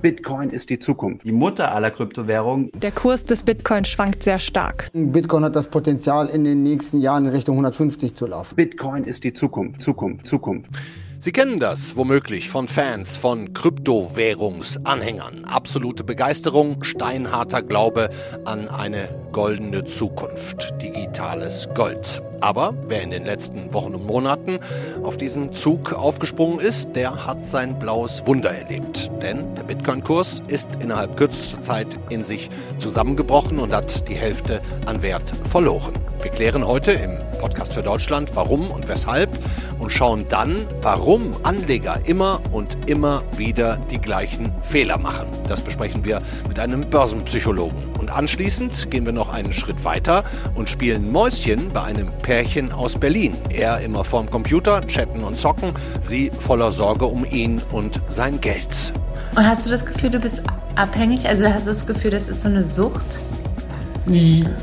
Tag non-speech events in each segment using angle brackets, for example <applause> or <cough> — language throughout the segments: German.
Bitcoin ist die Zukunft. Die Mutter aller Kryptowährungen. Der Kurs des Bitcoin schwankt sehr stark. Bitcoin hat das Potenzial, in den nächsten Jahren in Richtung 150 zu laufen. Bitcoin ist die Zukunft, Zukunft, Zukunft. Sie kennen das womöglich von Fans von Kryptowährungsanhängern. Absolute Begeisterung, steinharter Glaube an eine goldene Zukunft, digitales Gold. Aber wer in den letzten Wochen und Monaten auf diesen Zug aufgesprungen ist, der hat sein blaues Wunder erlebt. Denn der Bitcoin-Kurs ist innerhalb kürzester Zeit in sich zusammengebrochen und hat die Hälfte an Wert verloren. Wir klären heute im Podcast für Deutschland, warum und weshalb und schauen dann, warum Anleger immer und immer wieder die gleichen Fehler machen. Das besprechen wir mit einem Börsenpsychologen. Und anschließend gehen wir noch einen Schritt weiter und spielen Mäuschen bei einem Pärchen aus Berlin. Er immer vorm Computer, chatten und zocken, sie voller Sorge um ihn und sein Geld. Und hast du das Gefühl, du bist abhängig? Also hast du das Gefühl, das ist so eine Sucht?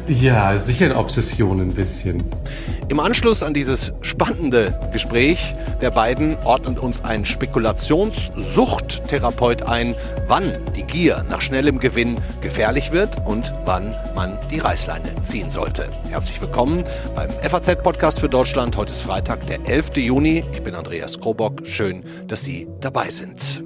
Ja, sicher eine Obsession ein bisschen. Im Anschluss an dieses spannende Gespräch der beiden ordnet uns ein Spekulationssuchttherapeut ein, wann die Gier nach schnellem Gewinn gefährlich wird und wann man die Reißleine ziehen sollte. Herzlich willkommen beim FAZ-Podcast für Deutschland. Heute ist Freitag, der 11. Juni. Ich bin Andreas Krobock. Schön, dass Sie dabei sind.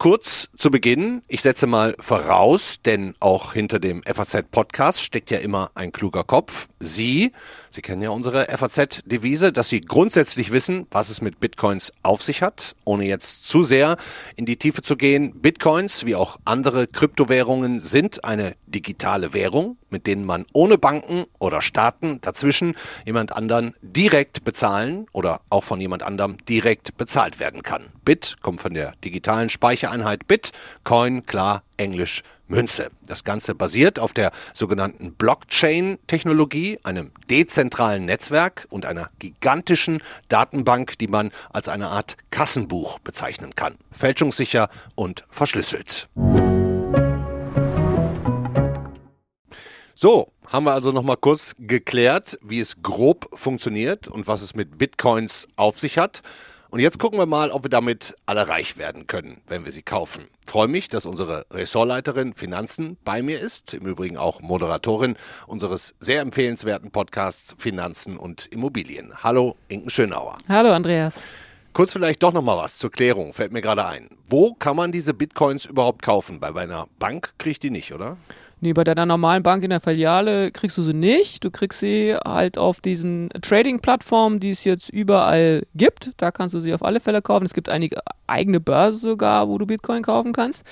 Kurz zu Beginn, ich setze mal voraus, denn auch hinter dem FAZ-Podcast steckt ja immer ein kluger Kopf. Sie, Sie kennen ja unsere FAZ-Devise, dass Sie grundsätzlich wissen, was es mit Bitcoins auf sich hat, ohne jetzt zu sehr in die Tiefe zu gehen. Bitcoins, wie auch andere Kryptowährungen, sind eine digitale Währung, mit denen man ohne Banken oder Staaten dazwischen jemand anderen direkt bezahlen oder auch von jemand anderem direkt bezahlt werden kann. Bit kommt von der digitalen Speichereinheit Bit, Coin, klar, Englisch Münze. Das Ganze basiert auf der sogenannten Blockchain-Technologie, einem dezentralen Netzwerk und einer gigantischen Datenbank, die man als eine Art Kassenbuch bezeichnen kann. Fälschungssicher und verschlüsselt. So, haben wir also nochmal kurz geklärt, wie es grob funktioniert und was es mit Bitcoins auf sich hat. Und jetzt gucken wir mal, ob wir damit alle reich werden können, wenn wir sie kaufen. Freue mich, dass unsere Ressortleiterin Finanzen bei mir ist, im Übrigen auch Moderatorin unseres sehr empfehlenswerten Podcasts Finanzen und Immobilien. Hallo, Inken Schönauer. Hallo, Andreas. Kurz vielleicht doch noch mal was zur Klärung, fällt mir gerade ein. Wo kann man diese Bitcoins überhaupt kaufen? Bei einer Bank kriege ich die nicht, oder? Nee, bei deiner normalen Bank in der Filiale kriegst du sie nicht. Du kriegst sie halt auf diesen Trading-Plattformen, die es jetzt überall gibt. Da kannst du sie auf alle Fälle kaufen. Es gibt einige eigene Börsen sogar, wo du Bitcoin kaufen kannst.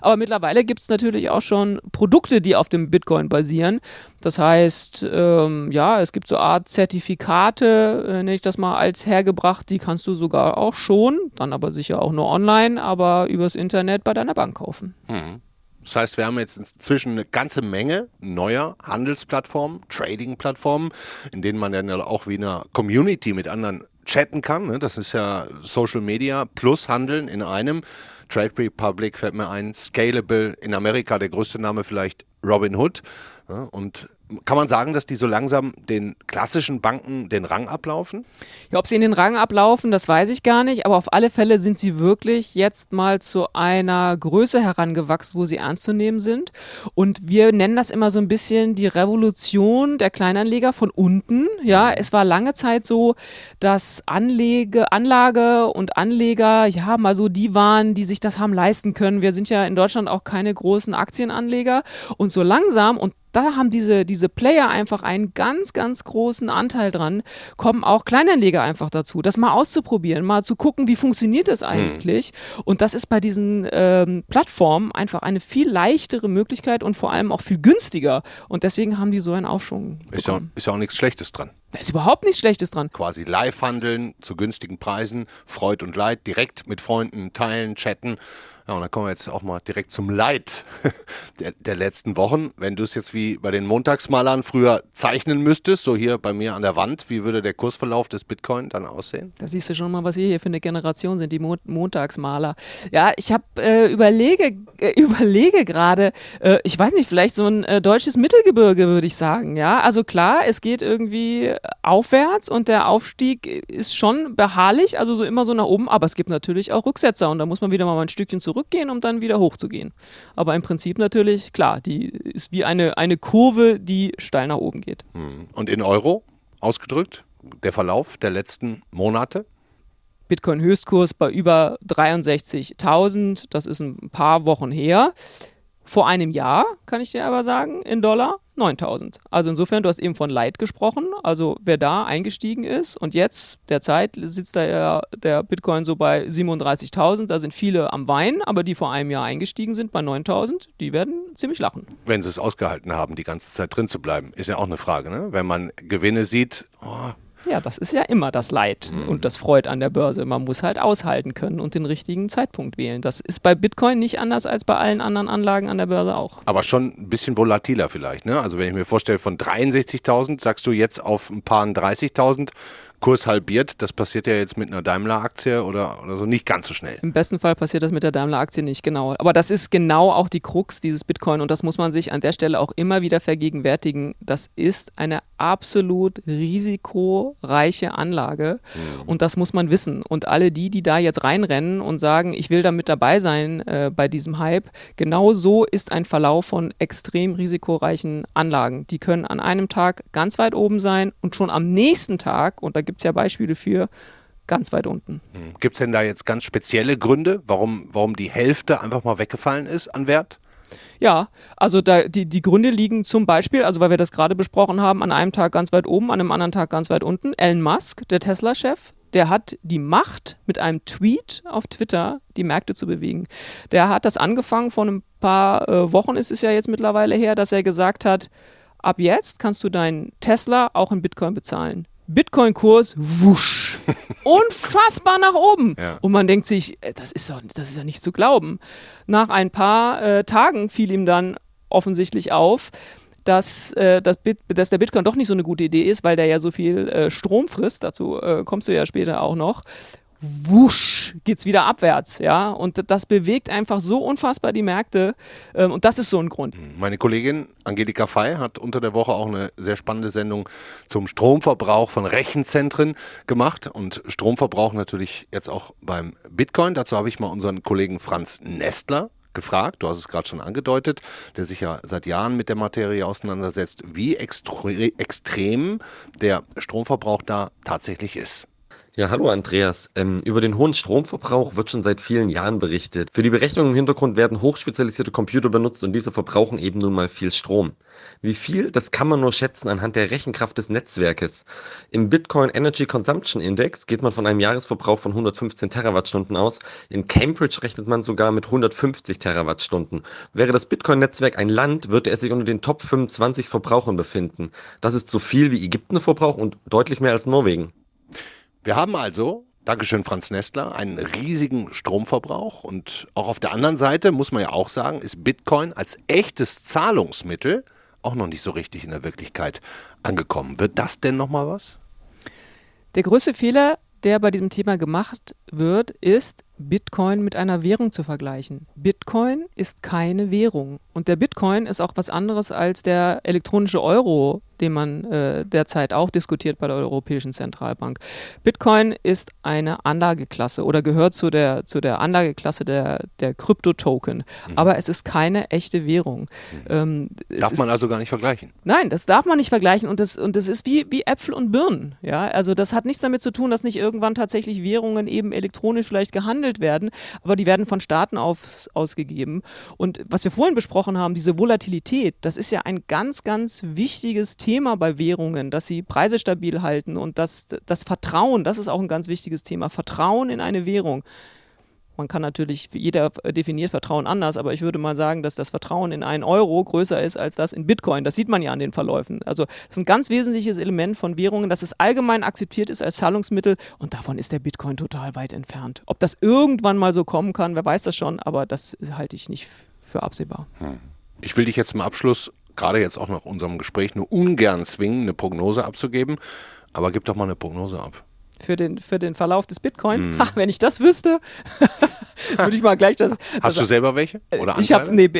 Aber mittlerweile gibt es natürlich auch schon Produkte, die auf dem Bitcoin basieren. Das heißt, ähm, ja, es gibt so Art Zertifikate, äh, nenne ich das mal als hergebracht, die kannst du sogar auch schon, dann aber sicher auch nur online, aber übers Internet bei deiner Bank kaufen. Mhm. Das heißt, wir haben jetzt inzwischen eine ganze Menge neuer Handelsplattformen, Trading-Plattformen, in denen man dann auch wie eine Community mit anderen chatten kann. Ne? Das ist ja Social Media plus Handeln in einem. Trade Republic fällt mir ein, Scalable in Amerika, der größte Name vielleicht Robinhood. Und kann man sagen, dass die so langsam den klassischen Banken den Rang ablaufen? Ja, ob sie in den Rang ablaufen, das weiß ich gar nicht, aber auf alle Fälle sind sie wirklich jetzt mal zu einer Größe herangewachsen, wo sie ernst zu nehmen sind. Und wir nennen das immer so ein bisschen die Revolution der Kleinanleger von unten. Ja, es war lange Zeit so, dass Anlege, Anlage und Anleger ja mal so die waren, die sich das haben leisten können. Wir sind ja in Deutschland auch keine großen Aktienanleger und so langsam und da haben diese, diese Player einfach einen ganz, ganz großen Anteil dran, kommen auch Kleinanleger einfach dazu, das mal auszuprobieren, mal zu gucken, wie funktioniert das eigentlich. Mhm. Und das ist bei diesen ähm, Plattformen einfach eine viel leichtere Möglichkeit und vor allem auch viel günstiger. Und deswegen haben die so einen Aufschwung. Ist ja, ist ja auch nichts Schlechtes dran. Da ist überhaupt nichts Schlechtes dran. Quasi live handeln zu günstigen Preisen, Freud und Leid, direkt mit Freunden teilen, chatten. Ja, und dann kommen wir jetzt auch mal direkt zum Leid <laughs> der, der letzten Wochen. Wenn du es jetzt wie bei den Montagsmalern früher zeichnen müsstest, so hier bei mir an der Wand, wie würde der Kursverlauf des Bitcoin dann aussehen? Da siehst du schon mal, was wir hier für eine Generation sind, die Mo Montagsmaler. Ja, ich habe äh, überlege, äh, <laughs> überlege gerade, äh, ich weiß nicht, vielleicht so ein äh, deutsches Mittelgebirge, würde ich sagen. Ja, also klar, es geht irgendwie aufwärts und der Aufstieg ist schon beharrlich, also so immer so nach oben, aber es gibt natürlich auch Rücksetzer und da muss man wieder mal ein Stückchen zurück zurückgehen, um dann wieder hochzugehen. Aber im Prinzip natürlich, klar, die ist wie eine, eine Kurve, die steil nach oben geht. Hm. Und in Euro ausgedrückt, der Verlauf der letzten Monate? Bitcoin-Höchstkurs bei über 63.000, das ist ein paar Wochen her. Vor einem Jahr, kann ich dir aber sagen, in Dollar 9000. Also insofern, du hast eben von Light gesprochen, also wer da eingestiegen ist und jetzt derzeit sitzt da ja der Bitcoin so bei 37.000, da sind viele am Wein, aber die vor einem Jahr eingestiegen sind bei 9000, die werden ziemlich lachen. Wenn sie es ausgehalten haben, die ganze Zeit drin zu bleiben, ist ja auch eine Frage, ne? Wenn man Gewinne sieht, oh, ja, das ist ja immer das Leid mhm. und das Freud an der Börse. Man muss halt aushalten können und den richtigen Zeitpunkt wählen. Das ist bei Bitcoin nicht anders als bei allen anderen Anlagen an der Börse auch. Aber schon ein bisschen volatiler vielleicht. Ne? Also wenn ich mir vorstelle, von 63.000 sagst du jetzt auf ein paar 30.000 Kurs halbiert. Das passiert ja jetzt mit einer Daimler-Aktie oder, oder so nicht ganz so schnell. Im besten Fall passiert das mit der Daimler-Aktie nicht, genau. Aber das ist genau auch die Krux dieses Bitcoin und das muss man sich an der Stelle auch immer wieder vergegenwärtigen. Das ist eine absolut risikoreiche Anlage mhm. und das muss man wissen. Und alle die, die da jetzt reinrennen und sagen, ich will da mit dabei sein äh, bei diesem Hype, genau so ist ein Verlauf von extrem risikoreichen Anlagen. Die können an einem Tag ganz weit oben sein und schon am nächsten Tag, und da gibt es ja Beispiele für, ganz weit unten. Hm. Gibt es denn da jetzt ganz spezielle Gründe, warum, warum die Hälfte einfach mal weggefallen ist an Wert? Ja, also da, die, die Gründe liegen zum Beispiel, also weil wir das gerade besprochen haben, an einem Tag ganz weit oben, an einem anderen Tag ganz weit unten. Elon Musk, der Tesla-Chef, der hat die Macht, mit einem Tweet auf Twitter die Märkte zu bewegen. Der hat das angefangen vor ein paar äh, Wochen, ist es ja jetzt mittlerweile her, dass er gesagt hat, ab jetzt kannst du deinen Tesla auch in Bitcoin bezahlen. Bitcoin-Kurs, wusch, <laughs> unfassbar nach oben. Ja. Und man denkt sich, äh, das ist, doch, das ist ja nicht zu glauben. Nach ein paar äh, Tagen fiel ihm dann offensichtlich auf, dass, äh, das Bit, dass der Bitcoin doch nicht so eine gute Idee ist, weil der ja so viel äh, Strom frisst. Dazu äh, kommst du ja später auch noch wusch, geht's wieder abwärts, ja. Und das bewegt einfach so unfassbar die Märkte. Ähm, und das ist so ein Grund. Mhm. Meine Kollegin Angelika Fey hat unter der Woche auch eine sehr spannende Sendung zum Stromverbrauch von Rechenzentren gemacht. Und Stromverbrauch natürlich jetzt auch beim Bitcoin. Dazu habe ich mal unseren Kollegen Franz Nestler gefragt, du hast es gerade schon angedeutet, der sich ja seit Jahren mit der Materie auseinandersetzt, wie extre extrem der Stromverbrauch da tatsächlich ist. Ja, hallo Andreas. Ähm, über den hohen Stromverbrauch wird schon seit vielen Jahren berichtet. Für die Berechnung im Hintergrund werden hochspezialisierte Computer benutzt und diese verbrauchen eben nun mal viel Strom. Wie viel, das kann man nur schätzen anhand der Rechenkraft des Netzwerkes. Im Bitcoin Energy Consumption Index geht man von einem Jahresverbrauch von 115 Terawattstunden aus. In Cambridge rechnet man sogar mit 150 Terawattstunden. Wäre das Bitcoin-Netzwerk ein Land, würde es sich unter den Top 25 Verbrauchern befinden. Das ist so viel wie Ägypten verbraucht und deutlich mehr als Norwegen. Wir haben also, Dankeschön Franz Nestler, einen riesigen Stromverbrauch und auch auf der anderen Seite muss man ja auch sagen, ist Bitcoin als echtes Zahlungsmittel auch noch nicht so richtig in der Wirklichkeit angekommen. Wird das denn nochmal was? Der größte Fehler, der bei diesem Thema gemacht wird, ist, Bitcoin mit einer Währung zu vergleichen. Bitcoin ist keine Währung. Und der Bitcoin ist auch was anderes als der elektronische Euro, den man äh, derzeit auch diskutiert bei der Europäischen Zentralbank. Bitcoin ist eine Anlageklasse oder gehört zu der, zu der Anlageklasse der, der Kryptotoken. Mhm. Aber es ist keine echte Währung. Mhm. Ähm, darf man also gar nicht vergleichen? Nein, das darf man nicht vergleichen. Und das, und das ist wie, wie Äpfel und Birnen. Ja? Also das hat nichts damit zu tun, dass nicht irgendwann tatsächlich Währungen eben elektronisch vielleicht gehandelt gehandelt werden, aber die werden von Staaten auf, ausgegeben. Und was wir vorhin besprochen haben, diese Volatilität, das ist ja ein ganz, ganz wichtiges Thema bei Währungen, dass sie Preise stabil halten und das, das Vertrauen, das ist auch ein ganz wichtiges Thema. Vertrauen in eine Währung. Man kann natürlich, jeder definiert Vertrauen anders, aber ich würde mal sagen, dass das Vertrauen in einen Euro größer ist als das in Bitcoin. Das sieht man ja an den Verläufen. Also das ist ein ganz wesentliches Element von Währungen, dass es allgemein akzeptiert ist als Zahlungsmittel und davon ist der Bitcoin total weit entfernt. Ob das irgendwann mal so kommen kann, wer weiß das schon, aber das halte ich nicht für absehbar. Hm. Ich will dich jetzt zum Abschluss, gerade jetzt auch nach unserem Gespräch, nur ungern zwingen, eine Prognose abzugeben, aber gib doch mal eine Prognose ab für den, für den Verlauf des Bitcoin. Mm. Ach, <laughs> wenn ich das wüsste, <laughs> <laughs> würde ich mal gleich das. Hast das, du selber welche? Oder ich habe nee,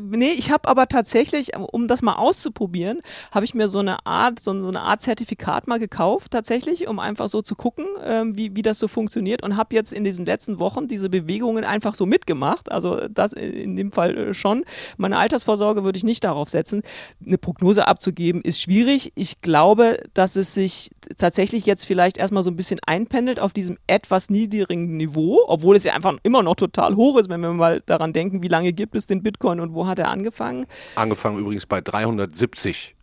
nee, ich habe aber tatsächlich, um das mal auszuprobieren, habe ich mir so eine Art, so, so, eine Art Zertifikat mal gekauft, tatsächlich, um einfach so zu gucken, ähm, wie, wie das so funktioniert und habe jetzt in diesen letzten Wochen diese Bewegungen einfach so mitgemacht. Also das in dem Fall äh, schon. Meine Altersvorsorge würde ich nicht darauf setzen. Eine Prognose abzugeben ist schwierig. Ich glaube, dass es sich tatsächlich jetzt vielleicht erstmal so ein bisschen einpendelt auf diesem etwas niedrigen Niveau, obwohl es ja einfach immer noch total hoch ist, wenn wir mal daran denken, wie lange gibt es den Bitcoin und wo hat er angefangen. Angefangen übrigens bei 370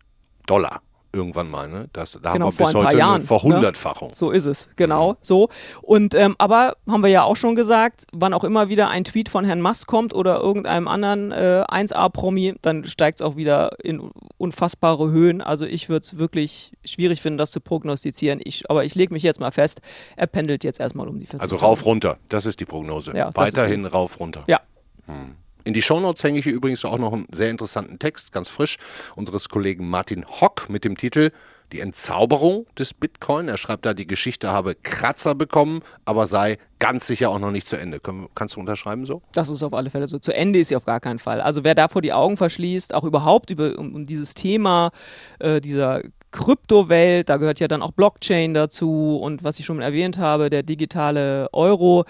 Dollar irgendwann mal. Ne? Das, da genau, haben wir bis heute Jahren, eine Verhundertfachung. Ne? So ist es, genau, mhm. so. Und ähm, aber haben wir ja auch schon gesagt, wann auch immer wieder ein Tweet von Herrn Musk kommt oder irgendeinem anderen äh, 1A-Promi, dann steigt es auch wieder in unfassbare Höhen. Also ich würde es wirklich schwierig finden, das zu prognostizieren. Ich, aber ich lege mich jetzt mal fest, er pendelt jetzt erstmal um die 40. Also rauf runter, das ist die Prognose. Ja, Weiterhin rauf runter. Ja. Hm. In die Shownotes hänge ich übrigens auch noch einen sehr interessanten Text, ganz frisch, unseres Kollegen Martin Hock mit dem Titel Die Entzauberung des Bitcoin. Er schreibt da, die Geschichte habe Kratzer bekommen, aber sei ganz sicher auch noch nicht zu Ende. Kannst du unterschreiben so? Das ist auf alle Fälle so. Zu Ende ist sie auf gar keinen Fall. Also wer davor die Augen verschließt, auch überhaupt über um, um dieses Thema äh, dieser Kryptowelt, da gehört ja dann auch Blockchain dazu und was ich schon erwähnt habe, der digitale Euro,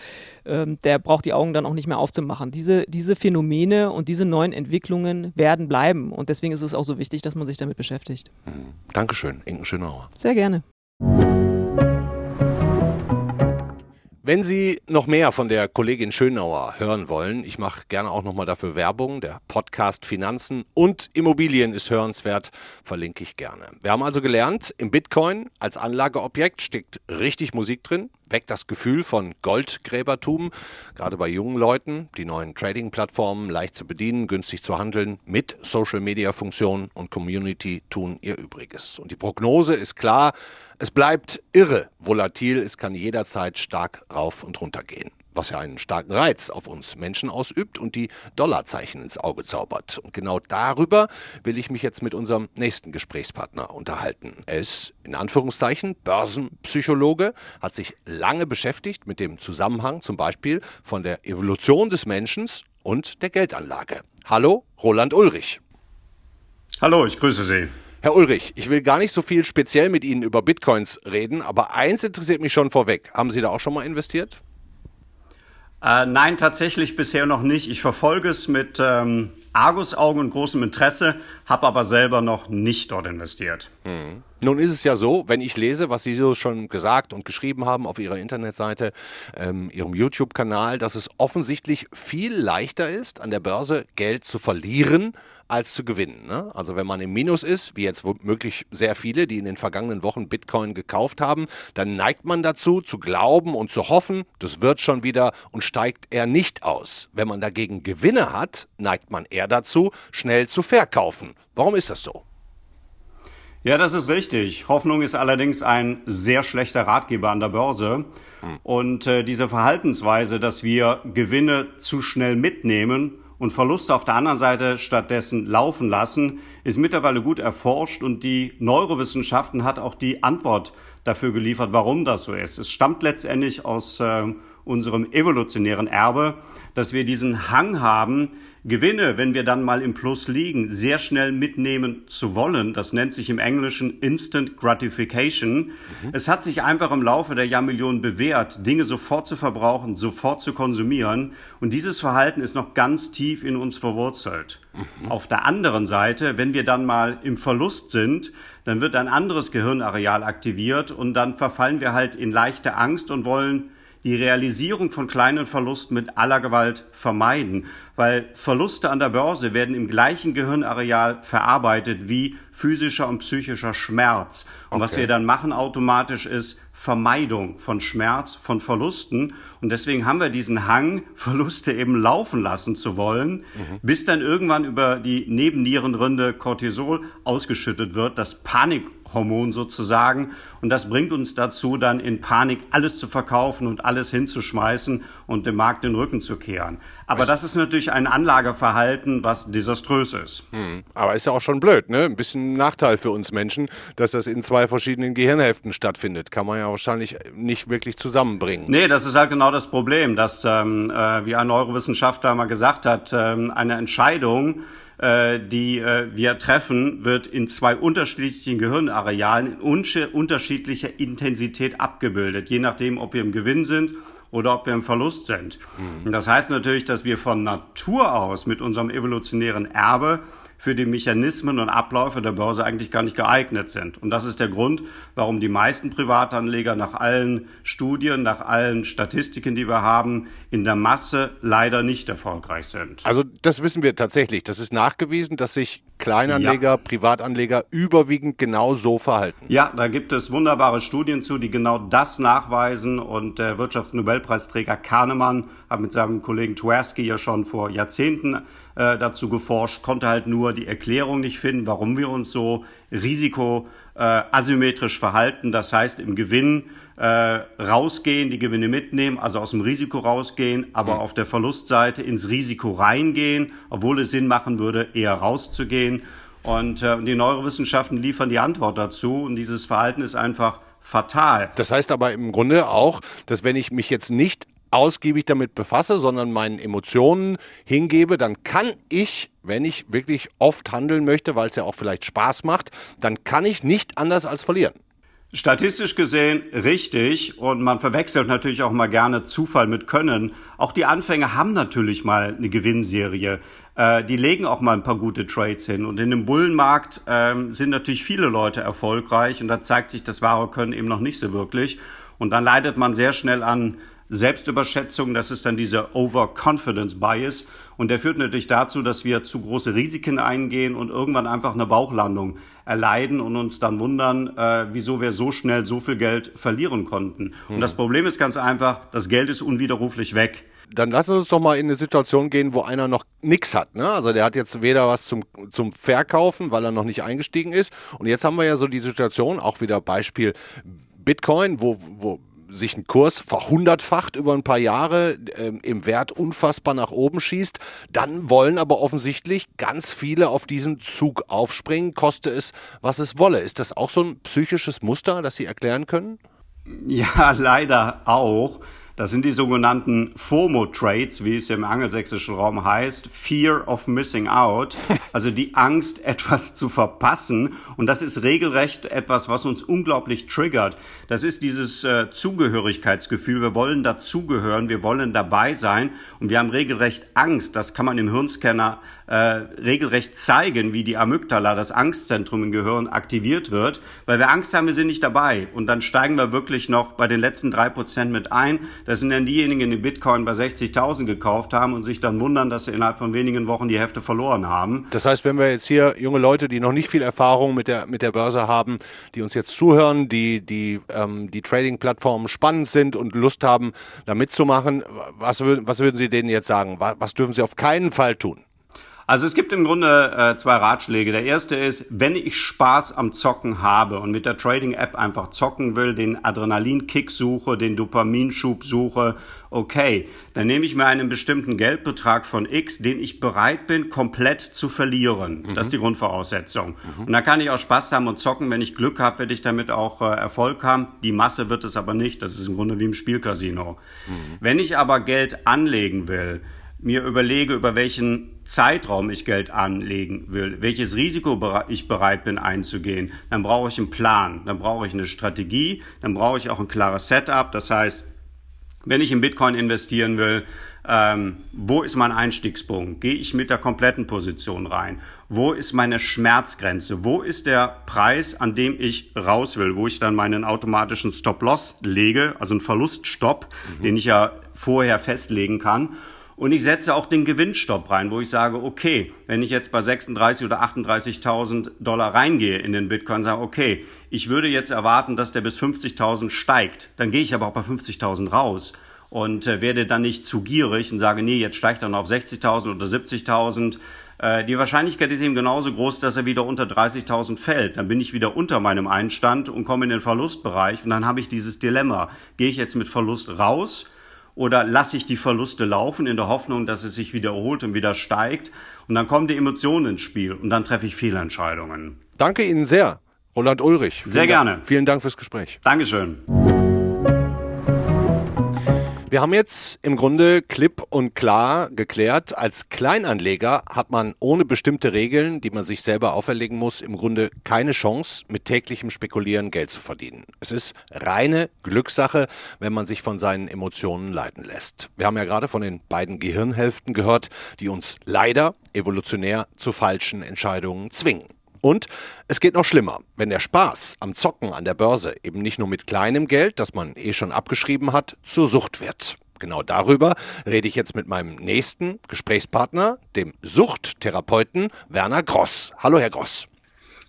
ähm, der braucht die Augen dann auch nicht mehr aufzumachen. Diese, diese Phänomene und diese neuen Entwicklungen werden bleiben und deswegen ist es auch so wichtig, dass man sich damit beschäftigt. Mhm. Dankeschön, Inken Schönauer. Sehr gerne. Wenn Sie noch mehr von der Kollegin Schönauer hören wollen, ich mache gerne auch nochmal dafür Werbung. Der Podcast Finanzen und Immobilien ist hörenswert, verlinke ich gerne. Wir haben also gelernt, im Bitcoin als Anlageobjekt steckt richtig Musik drin weckt das Gefühl von Goldgräbertum, gerade bei jungen Leuten. Die neuen Trading-Plattformen leicht zu bedienen, günstig zu handeln, mit Social-Media-Funktionen und Community tun ihr Übriges. Und die Prognose ist klar, es bleibt irre volatil, es kann jederzeit stark rauf und runter gehen was ja einen starken Reiz auf uns Menschen ausübt und die Dollarzeichen ins Auge zaubert. Und genau darüber will ich mich jetzt mit unserem nächsten Gesprächspartner unterhalten. Er ist in Anführungszeichen Börsenpsychologe, hat sich lange beschäftigt mit dem Zusammenhang zum Beispiel von der Evolution des Menschen und der Geldanlage. Hallo, Roland Ulrich. Hallo, ich grüße Sie. Herr Ulrich, ich will gar nicht so viel speziell mit Ihnen über Bitcoins reden, aber eins interessiert mich schon vorweg. Haben Sie da auch schon mal investiert? Äh, nein, tatsächlich bisher noch nicht. Ich verfolge es mit ähm, Argusaugen und großem Interesse, habe aber selber noch nicht dort investiert. Hm. Nun ist es ja so, wenn ich lese, was Sie so schon gesagt und geschrieben haben auf Ihrer Internetseite, ähm, Ihrem YouTube-Kanal, dass es offensichtlich viel leichter ist, an der Börse Geld zu verlieren, als zu gewinnen. Ne? Also wenn man im Minus ist, wie jetzt womöglich sehr viele, die in den vergangenen Wochen Bitcoin gekauft haben, dann neigt man dazu, zu glauben und zu hoffen, das wird schon wieder und steigt er nicht aus. Wenn man dagegen Gewinne hat, neigt man eher dazu, schnell zu verkaufen. Warum ist das so? Ja, das ist richtig. Hoffnung ist allerdings ein sehr schlechter Ratgeber an der Börse. Hm. Und äh, diese Verhaltensweise, dass wir Gewinne zu schnell mitnehmen und Verluste auf der anderen Seite stattdessen laufen lassen, ist mittlerweile gut erforscht und die Neurowissenschaften hat auch die Antwort dafür geliefert, warum das so ist. Es stammt letztendlich aus äh, unserem evolutionären Erbe, dass wir diesen Hang haben, Gewinne, wenn wir dann mal im Plus liegen, sehr schnell mitnehmen zu wollen. Das nennt sich im Englischen Instant Gratification. Mhm. Es hat sich einfach im Laufe der Jahrmillionen bewährt, Dinge sofort zu verbrauchen, sofort zu konsumieren. Und dieses Verhalten ist noch ganz tief in uns verwurzelt. Mhm. Auf der anderen Seite, wenn wir dann mal im Verlust sind, dann wird ein anderes Gehirnareal aktiviert und dann verfallen wir halt in leichte Angst und wollen die Realisierung von kleinen Verlusten mit aller Gewalt vermeiden, weil Verluste an der Börse werden im gleichen Gehirnareal verarbeitet wie physischer und psychischer Schmerz. Und okay. was wir dann machen automatisch ist Vermeidung von Schmerz, von Verlusten. Und deswegen haben wir diesen Hang, <laughs> Verluste eben laufen lassen zu wollen, mhm. bis dann irgendwann über die Nebennierenrinde Cortisol ausgeschüttet wird, das Panik Hormon sozusagen. Und das bringt uns dazu, dann in Panik alles zu verkaufen und alles hinzuschmeißen und dem Markt den Rücken zu kehren. Aber das ist natürlich ein Anlageverhalten, was desaströs ist. Hm. Aber ist ja auch schon blöd, ne? Ein bisschen Nachteil für uns Menschen, dass das in zwei verschiedenen Gehirnhälften stattfindet. Kann man ja wahrscheinlich nicht wirklich zusammenbringen. Nee, das ist halt genau das Problem, dass, ähm, äh, wie ein Neurowissenschaftler mal gesagt hat, ähm, eine Entscheidung, äh, die äh, wir treffen, wird in zwei unterschiedlichen Gehirnarealen in unterschiedlicher Intensität abgebildet, je nachdem, ob wir im Gewinn sind oder ob wir im Verlust sind. Mhm. Das heißt natürlich, dass wir von Natur aus mit unserem evolutionären Erbe für die Mechanismen und Abläufe der Börse eigentlich gar nicht geeignet sind. Und das ist der Grund, warum die meisten Privatanleger nach allen Studien, nach allen Statistiken, die wir haben, in der Masse leider nicht erfolgreich sind. Also das wissen wir tatsächlich. Das ist nachgewiesen, dass sich Kleinanleger, ja. Privatanleger überwiegend genau so verhalten. Ja, da gibt es wunderbare Studien zu, die genau das nachweisen. Und der Wirtschaftsnobelpreisträger Kahnemann hat mit seinem Kollegen Tversky ja schon vor Jahrzehnten äh, dazu geforscht, konnte halt nur die Erklärung nicht finden, warum wir uns so risikoasymmetrisch äh, verhalten. Das heißt, im Gewinn äh, rausgehen, die Gewinne mitnehmen, also aus dem Risiko rausgehen, aber mhm. auf der Verlustseite ins Risiko reingehen, obwohl es Sinn machen würde, eher rauszugehen. Und äh, die Neurowissenschaften liefern die Antwort dazu. Und dieses Verhalten ist einfach fatal. Das heißt aber im Grunde auch, dass wenn ich mich jetzt nicht ausgiebig damit befasse, sondern meinen Emotionen hingebe, dann kann ich, wenn ich wirklich oft handeln möchte, weil es ja auch vielleicht Spaß macht, dann kann ich nicht anders als verlieren. Statistisch gesehen richtig und man verwechselt natürlich auch mal gerne Zufall mit Können. Auch die Anfänger haben natürlich mal eine Gewinnserie. Äh, die legen auch mal ein paar gute Trades hin. Und in dem Bullenmarkt äh, sind natürlich viele Leute erfolgreich und da zeigt sich das wahre Können eben noch nicht so wirklich. Und dann leidet man sehr schnell an Selbstüberschätzung, das ist dann dieser Overconfidence Bias und der führt natürlich dazu, dass wir zu große Risiken eingehen und irgendwann einfach eine Bauchlandung erleiden und uns dann wundern, äh, wieso wir so schnell so viel Geld verlieren konnten. Mhm. Und hm. das Problem ist ganz einfach, das Geld ist unwiderruflich weg dann lass uns doch mal in eine Situation gehen, wo einer noch nichts hat. Ne? Also der hat jetzt weder was zum, zum Verkaufen, weil er noch nicht eingestiegen ist. Und jetzt haben wir ja so die Situation, auch wieder Beispiel Bitcoin, wo, wo sich ein Kurs verhundertfacht über ein paar Jahre ähm, im Wert unfassbar nach oben schießt, dann wollen aber offensichtlich ganz viele auf diesen Zug aufspringen, koste es, was es wolle. Ist das auch so ein psychisches Muster, das Sie erklären können? Ja, <laughs> leider auch. Das sind die sogenannten FOMO-Trades, wie es im angelsächsischen Raum heißt, Fear of Missing Out, <laughs> also die Angst, etwas zu verpassen. Und das ist regelrecht etwas, was uns unglaublich triggert. Das ist dieses äh, Zugehörigkeitsgefühl. Wir wollen dazugehören, wir wollen dabei sein und wir haben regelrecht Angst. Das kann man im Hirnscanner äh, regelrecht zeigen, wie die Amygdala, das Angstzentrum im Gehirn, aktiviert wird, weil wir Angst haben, wir sind nicht dabei. Und dann steigen wir wirklich noch bei den letzten drei Prozent mit ein. Das sind dann diejenigen, die Bitcoin bei 60.000 gekauft haben und sich dann wundern, dass sie innerhalb von wenigen Wochen die Hälfte verloren haben. Das heißt, wenn wir jetzt hier junge Leute, die noch nicht viel Erfahrung mit der, mit der Börse haben, die uns jetzt zuhören, die die, ähm, die Trading-Plattformen spannend sind und Lust haben, da mitzumachen, was, was würden Sie denen jetzt sagen? Was, was dürfen sie auf keinen Fall tun? Also es gibt im Grunde äh, zwei Ratschläge. Der erste ist, wenn ich Spaß am Zocken habe und mit der Trading-App einfach zocken will, den Adrenalinkick suche, den Dopaminschub suche, okay, dann nehme ich mir einen bestimmten Geldbetrag von X, den ich bereit bin, komplett zu verlieren. Mhm. Das ist die Grundvoraussetzung. Mhm. Und da kann ich auch Spaß haben und zocken. Wenn ich Glück habe, werde ich damit auch äh, Erfolg haben. Die Masse wird es aber nicht. Das ist im Grunde wie im Spielcasino. Mhm. Wenn ich aber Geld anlegen will, mir überlege, über welchen Zeitraum ich Geld anlegen will, welches Risiko ich bereit bin einzugehen, dann brauche ich einen Plan, dann brauche ich eine Strategie, dann brauche ich auch ein klares Setup. Das heißt, wenn ich in Bitcoin investieren will, ähm, wo ist mein Einstiegspunkt? Gehe ich mit der kompletten Position rein? Wo ist meine Schmerzgrenze? Wo ist der Preis, an dem ich raus will, wo ich dann meinen automatischen Stop-Loss lege, also einen Verluststopp, mhm. den ich ja vorher festlegen kann. Und ich setze auch den Gewinnstopp rein, wo ich sage, okay, wenn ich jetzt bei 36 oder 38.000 Dollar reingehe in den Bitcoin, sage, okay, ich würde jetzt erwarten, dass der bis 50.000 steigt. Dann gehe ich aber auch bei 50.000 raus und äh, werde dann nicht zu gierig und sage, nee, jetzt steigt er noch auf 60.000 oder 70.000. Äh, die Wahrscheinlichkeit ist eben genauso groß, dass er wieder unter 30.000 fällt. Dann bin ich wieder unter meinem Einstand und komme in den Verlustbereich und dann habe ich dieses Dilemma. Gehe ich jetzt mit Verlust raus oder lasse ich die Verluste laufen in der Hoffnung, dass es sich wiederholt und wieder steigt? Und dann kommen die Emotionen ins Spiel und dann treffe ich Fehlentscheidungen. Danke Ihnen sehr, Roland Ulrich. Sehr gerne. Dank, vielen Dank fürs Gespräch. Dankeschön. Wir haben jetzt im Grunde klipp und klar geklärt, als Kleinanleger hat man ohne bestimmte Regeln, die man sich selber auferlegen muss, im Grunde keine Chance, mit täglichem Spekulieren Geld zu verdienen. Es ist reine Glückssache, wenn man sich von seinen Emotionen leiten lässt. Wir haben ja gerade von den beiden Gehirnhälften gehört, die uns leider evolutionär zu falschen Entscheidungen zwingen. Und es geht noch schlimmer. Wenn der Spaß am Zocken an der Börse eben nicht nur mit kleinem Geld, das man eh schon abgeschrieben hat, zur Sucht wird. Genau darüber rede ich jetzt mit meinem nächsten Gesprächspartner, dem Suchttherapeuten Werner Gross. Hallo, Herr Gross.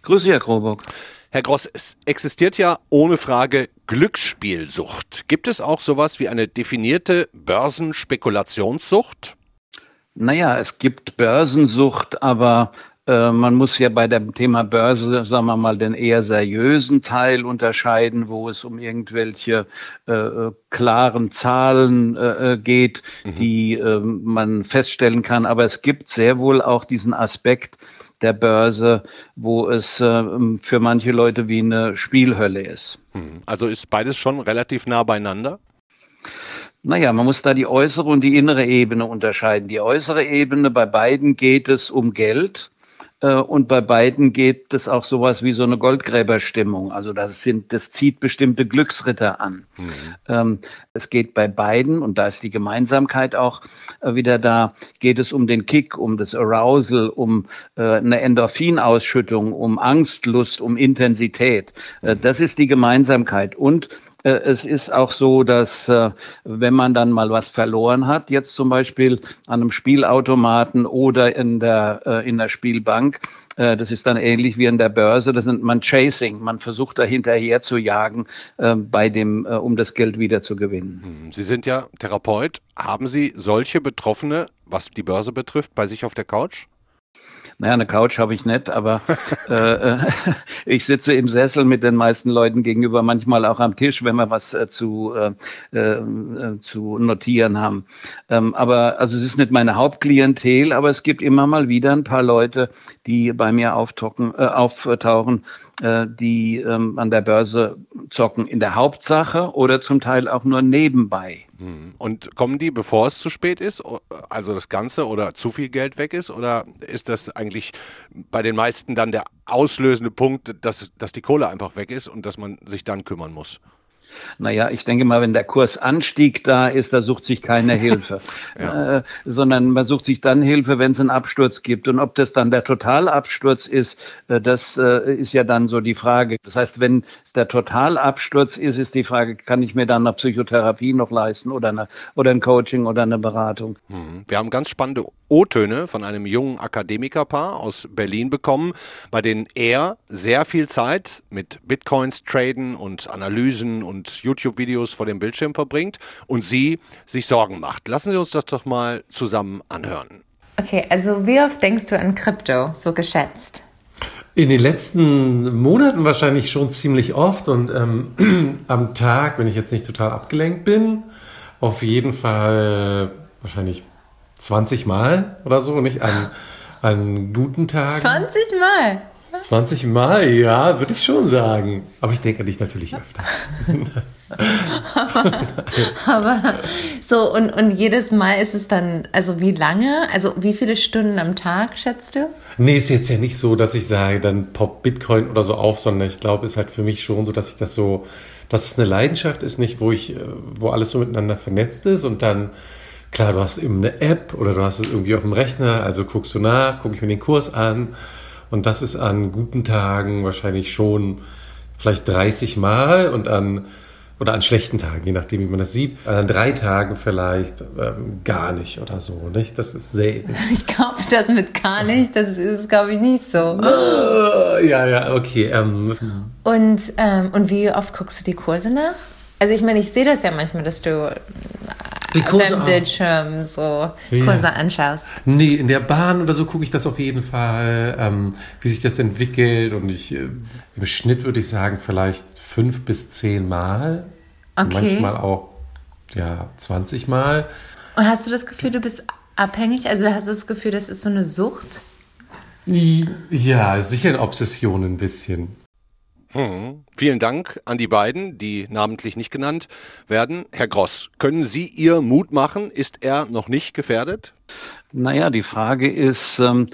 Grüße, Herr Krobock. Herr Gross, es existiert ja ohne Frage Glücksspielsucht. Gibt es auch sowas wie eine definierte Börsenspekulationssucht? Naja, es gibt Börsensucht, aber äh, man muss ja bei dem Thema Börse, sagen wir mal, den eher seriösen Teil unterscheiden, wo es um irgendwelche äh, äh klaren Zahlen äh, äh, geht, mhm. die äh, man feststellen kann. Aber es gibt sehr wohl auch diesen Aspekt der Börse, wo es für manche Leute wie eine Spielhölle ist. Mhm. Also ist beides schon relativ nah beieinander? Naja, man muss da die äußere und die innere Ebene unterscheiden. Die äußere Ebene, bei beiden geht es um Geld. Äh, und bei beiden geht es auch sowas wie so eine Goldgräberstimmung. Also das sind, das zieht bestimmte Glücksritter an. Mhm. Ähm, es geht bei beiden, und da ist die Gemeinsamkeit auch äh, wieder da, geht es um den Kick, um das Arousal, um äh, eine Endorphinausschüttung, um Angstlust, um Intensität. Mhm. Das ist die Gemeinsamkeit. Und es ist auch so, dass äh, wenn man dann mal was verloren hat, jetzt zum Beispiel an einem Spielautomaten oder in der, äh, in der Spielbank, das ist dann ähnlich wie in der Börse, das nennt man Chasing. Man versucht da hinterher zu jagen, bei dem, um das Geld wieder zu gewinnen. Hm, Sie sind ja Therapeut. Haben Sie solche Betroffene, was die Börse betrifft, bei sich auf der Couch? Naja, eine Couch habe ich nicht, aber <laughs> äh, äh ich sitze im Sessel mit den meisten Leuten gegenüber, manchmal auch am Tisch, wenn wir was äh, zu, äh, äh, zu notieren haben. Ähm, aber also es ist nicht meine Hauptklientel, aber es gibt immer mal wieder ein paar Leute, die bei mir auftauchen, äh, auftauchen äh, die ähm, an der Börse zocken, in der Hauptsache oder zum Teil auch nur nebenbei. Hm. Und kommen die, bevor es zu spät ist, also das Ganze oder zu viel Geld weg ist? Oder ist das eigentlich bei den meisten dann der auslösende Punkt, dass, dass die Kohle einfach weg ist und dass man sich dann kümmern muss? Naja, ich denke mal, wenn der Kursanstieg da ist, da sucht sich keiner Hilfe, <laughs> ja. äh, sondern man sucht sich dann Hilfe, wenn es einen Absturz gibt. Und ob das dann der Totalabsturz ist, äh, das äh, ist ja dann so die Frage. Das heißt, wenn der Totalabsturz ist, ist die Frage, kann ich mir dann eine Psychotherapie noch leisten oder, eine, oder ein Coaching oder eine Beratung? Mhm. Wir haben ganz spannende O-Töne von einem jungen Akademikerpaar aus Berlin bekommen, bei denen er sehr viel Zeit mit Bitcoins traden und Analysen und YouTube-Videos vor dem Bildschirm verbringt und sie sich Sorgen macht. Lassen Sie uns das doch mal zusammen anhören. Okay, also wie oft denkst du an Krypto, so geschätzt? In den letzten Monaten wahrscheinlich schon ziemlich oft und ähm, <clears throat> am Tag, wenn ich jetzt nicht total abgelenkt bin, auf jeden Fall wahrscheinlich 20 Mal oder so, nicht an, an guten Tagen. 20 Mal? 20 Mal, ja, würde ich schon sagen. Aber ich denke an dich natürlich öfter. aber, <laughs> aber, so, und, und jedes Mal ist es dann, also wie lange? Also wie viele Stunden am Tag, schätzt du? Nee, ist jetzt ja nicht so, dass ich sage, dann poppt Bitcoin oder so auf, sondern ich glaube, es ist halt für mich schon so, dass ich das so, dass es eine Leidenschaft ist, nicht, wo ich, wo alles so miteinander vernetzt ist und dann klar, du hast eben eine App oder du hast es irgendwie auf dem Rechner, also guckst du nach, gucke ich mir den Kurs an und das ist an guten Tagen wahrscheinlich schon vielleicht 30 Mal und an oder an schlechten Tagen, je nachdem, wie man das sieht. An drei Tagen vielleicht ähm, gar nicht oder so, nicht? Das ist selten. <laughs> Ich glaube, das mit gar nicht, das ist, glaube ich, nicht so. ja, ja, okay. Ähm, und, ähm, und wie oft guckst du die Kurse nach? Also ich meine, ich sehe das ja manchmal, dass du Die auf Kurse deinem. Bildschirm so Ja. Kurse anschaust. Nee, in der Bahn oder so gucke ich das auf jeden Fall, ähm, wie sich das entwickelt. Und ich äh, im Schnitt würde ich sagen, vielleicht fünf bis zehn Mal. Okay. Manchmal auch ja, 20 Mal. Und hast du das Gefühl, du bist abhängig? Also hast du das Gefühl, das ist so eine Sucht? Ja, sicher eine Obsession ein bisschen. Hm. Vielen Dank an die beiden, die namentlich nicht genannt werden. Herr Gross, können Sie Ihr Mut machen? Ist er noch nicht gefährdet? Naja, die Frage ist ähm,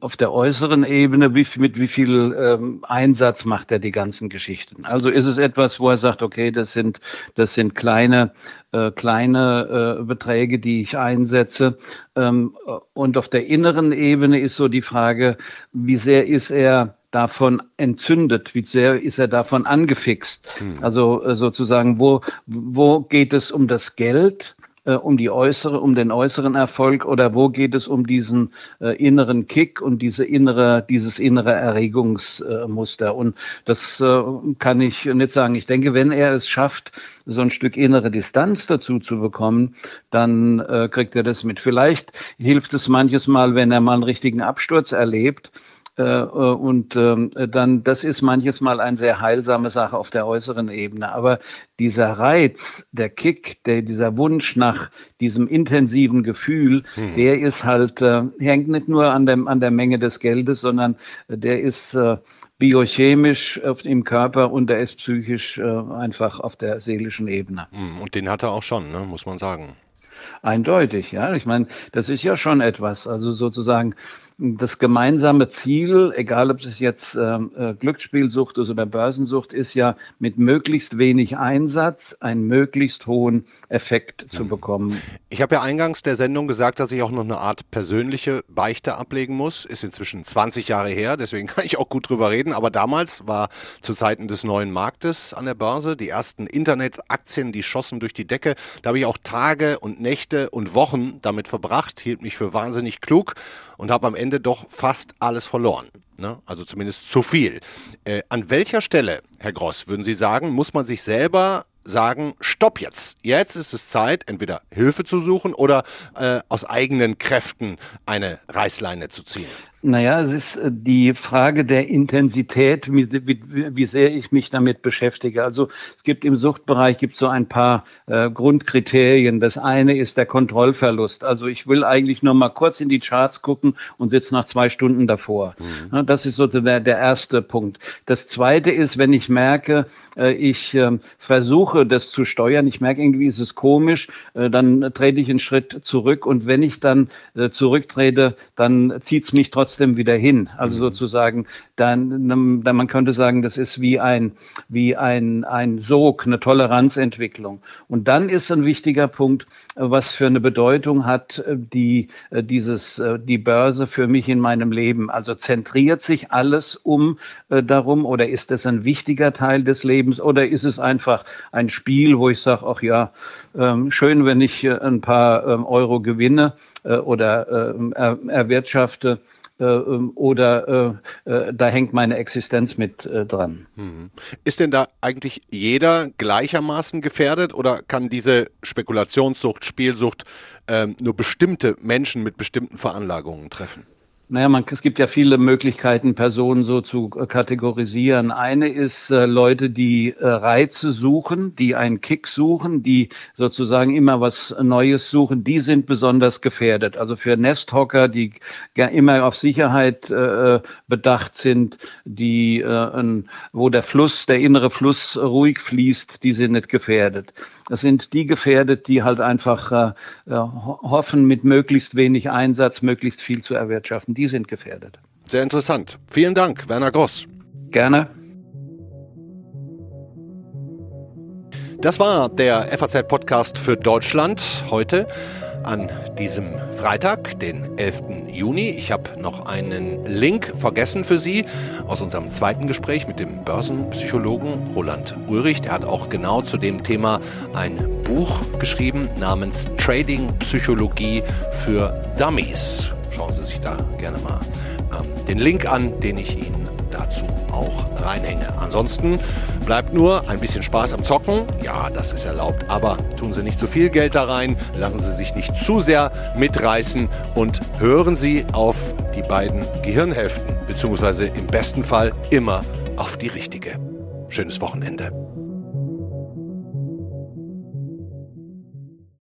auf der äußeren Ebene, wie, mit wie viel ähm, Einsatz macht er die ganzen Geschichten? Also ist es etwas, wo er sagt, okay, das sind, das sind kleine, äh, kleine äh, Beträge, die ich einsetze. Ähm, und auf der inneren Ebene ist so die Frage, wie sehr ist er davon entzündet, wie sehr ist er davon angefixt? Also äh, sozusagen, wo, wo geht es um das Geld? äh, um die äußere, um den äußeren Erfolg oder wo geht es um diesen äh, inneren Kick und diese innere, dieses innere Erregungsmuster? und das äh, kann ich nicht sagen. Ich denke, wenn er es schafft, so ein Stück innere Distanz dazu zu bekommen, dann kriegt er das mit. Vielleicht hilft es manches Mal, wenn er mal einen richtigen Absturz erlebt, und ähm, dann, das ist manches Mal eine sehr heilsame Sache auf der äußeren Ebene. Aber dieser Reiz, der Kick, der, dieser Wunsch nach diesem intensiven Gefühl, der ist halt, äh, hängt nicht nur an, dem, an der Menge des Geldes, sondern äh, der ist äh, biochemisch im Körper und der ist psychisch äh, einfach auf der seelischen Ebene. Hm, Und den hat er auch schon, ne, muss man sagen. Eindeutig, ja. Ich meine, das ist ja schon etwas. Also sozusagen das gemeinsame Ziel, egal ob es jetzt ähm, äh, Glücksspielsucht ist oder Börsensucht, ist ja mit möglichst wenig Einsatz einen möglichst hohen Effekt zu bekommen. Ich habe ja eingangs der Sendung gesagt, dass ich auch noch eine Art persönliche Beichte ablegen muss. Ist inzwischen 20 Jahre her, deswegen <laughs> kann ich auch gut drüber reden. Aber damals war zu Zeiten des neuen Marktes an der Börse, die ersten Internetaktien, die schossen durch die Decke. Da habe ich auch Tage und Nächte und Wochen damit verbracht, hielt mich für wahnsinnig klug und habe am Ende doch fast alles verloren. Ne? Also zumindest zu viel. Äh, an welcher Stelle, Herr Gross, würden Sie sagen, muss man sich selber sagen, stopp jetzt. Jetzt ist es Zeit, entweder Hilfe zu suchen oder äh, aus eigenen Kräften eine Reißleine zu ziehen. Naja, es ist äh, die Frage der Intensität, wie, wie, wie sehr ich mich damit beschäftige. Also es gibt im Suchtbereich gibt so ein paar äh, Grundkriterien. Das eine ist der Kontrollverlust. Also ich will eigentlich nur mal kurz in die Charts gucken und sitze nach zwei Stunden davor. Ja, das ist so der, der erste Punkt. Das zweite ist, wenn ich merke, äh, ich äh, versuche das zu steuern, ich merke irgendwie ist es komisch, äh, dann trete ich einen Schritt zurück und wenn ich dann äh, zurücktrete, dann zieht es mich trotzdem wieder hin. Also sozusagen, dann, dann man könnte sagen, das ist wie ein wie ein ein Sog, eine Toleranzentwicklung. Und dann ist ein wichtiger Punkt, was für eine Bedeutung hat äh, die äh, dieses äh, die Börse für mich in meinem Leben. Also zentriert sich alles um äh, darum oder ist das ein wichtiger Teil des Lebens oder ist es einfach ein Spiel, wo ich sage, ach ja, ähm, schön, wenn ich äh, ein paar ähm, Euro gewinne äh, oder ähm, er, erwirtschafte oder äh, äh, da hängt meine Existenz mit äh, dran. Mhm. Ist denn da eigentlich jeder gleichermaßen gefährdet oder kann diese Spekulationssucht, Spielsucht ähm, nur bestimmte Menschen mit bestimmten Veranlagungen treffen? Naja, man, es gibt ja viele Möglichkeiten, Personen so zu äh, kategorisieren. Eine ist äh, Leute, die äh, Reize suchen, die einen Kick suchen, die sozusagen immer was Neues suchen, die sind besonders gefährdet. Also für Nesthocker, die immer auf Sicherheit äh, bedacht sind, die, äh, wo der Fluss, der innere Fluss ruhig fließt, die sind nicht gefährdet. Das sind die gefährdet, die halt einfach äh, ho- hoffen, mit möglichst wenig Einsatz möglichst viel zu erwirtschaften. Die sind gefährdet. Sehr interessant. Vielen Dank, Werner Gross. Gerne. Das war der FAZ-Podcast für Deutschland heute. an diesem Freitag, den 11. Juni. Ich habe noch einen Link vergessen für Sie aus unserem zweiten Gespräch mit dem Börsenpsychologen Roland Ulrich. Der hat auch genau zu dem Thema ein Buch geschrieben namens Trading Psychologie für Dummies. Schauen Sie sich da gerne mal ähm, den Link an, den ich Ihnen dazu auch reinhänge. Ansonsten bleibt nur ein bisschen Spaß am Zocken. Ja, das ist erlaubt, aber tun Sie nicht zu viel Geld da rein, lassen Sie sich nicht zu sehr mitreißen und hören Sie auf die beiden Gehirnhälften, beziehungsweise im besten Fall immer auf die richtige. Schönes Wochenende.